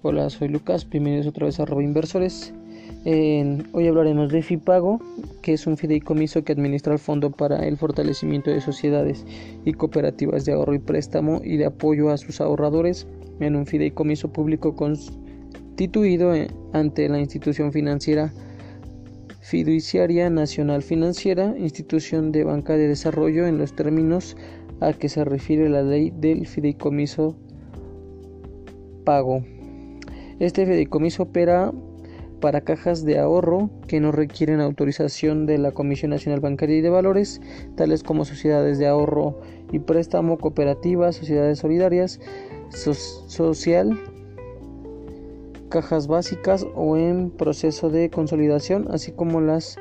Hola, soy Lucas, bienvenidos otra vez a Robo Inversores. hoy hablaremos de FIPAGO, que es un fideicomiso que administra el Fondo para el Fortalecimiento de Sociedades y Cooperativas de Ahorro y Préstamo y de apoyo a sus ahorradores en un fideicomiso público constituido eh, ante la institución financiera Fiduciaria Nacional Financiera, institución de banca de desarrollo en los términos a que se refiere la ley del fideicomiso pago. Este fideicomiso opera para cajas de ahorro que no requieren autorización de la Comisión Nacional Bancaria y de Valores, tales como sociedades de ahorro y préstamo, cooperativas, sociedades solidarias, social, cajas básicas o en proceso de consolidación, así como las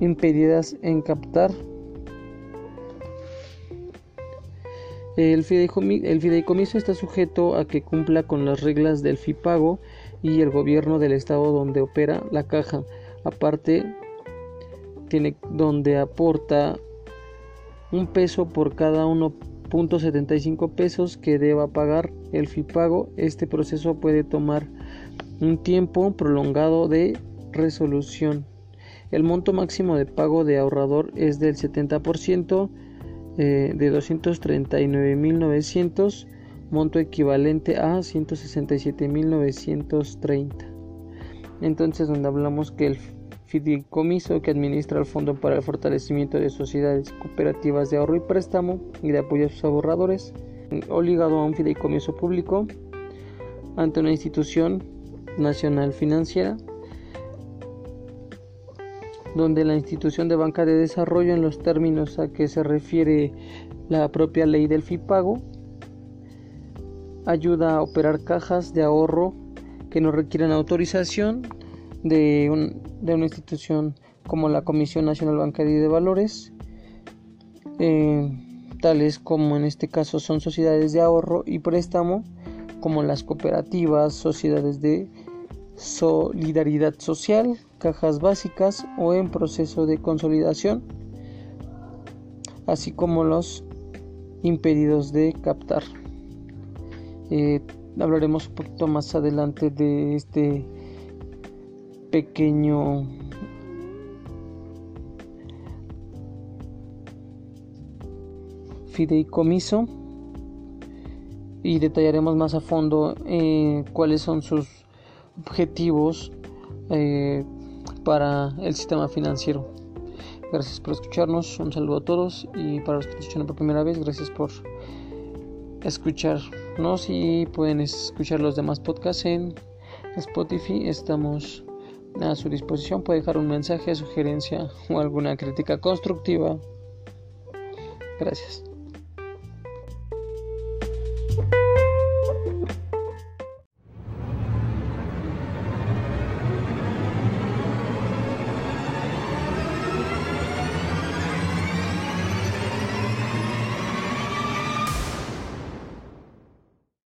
impedidas en captar. El fideicomiso, está sujeto a que cumpla con las reglas del FIPAGO y el gobierno del estado donde opera la caja. Aparte, tiene donde aporta un peso por cada 1.75 pesos que deba pagar el FIPAGO. Este proceso puede tomar un tiempo prolongado de resolución. El monto máximo de pago de ahorrador es del 70% eh, de 239.900, monto equivalente a 167.930. Entonces, donde hablamos que el fideicomiso que administra el Fondo para el Fortalecimiento de Sociedades Cooperativas de Ahorro y Préstamo y de apoyo a sus ahorradores, o ligado a un fideicomiso público ante una institución nacional financiera, donde la institución de banca de desarrollo en los términos a que se refiere la propia ley del FIPAGO ayuda a operar cajas de ahorro que no requieren autorización de, de una institución como la Comisión Nacional Bancaria de Valores. Eh, tales como en este caso son sociedades de ahorro y préstamo, como las cooperativas, sociedades de solidaridad social, cajas básicas o en proceso de consolidación, así como los impedidos de captar. Eh, hablaremos un poquito más adelante de este pequeño fideicomiso y detallaremos más a fondo eh, cuáles son sus objetivos eh, para el sistema financiero. Gracias por escucharnos, un saludo a todos y para los que nos escuchan por primera vez, gracias por escucharnos y pueden escuchar los demás podcasts en Spotify. Estamos a su disposición, puede dejar un mensaje, sugerencia o alguna crítica constructiva. Gracias.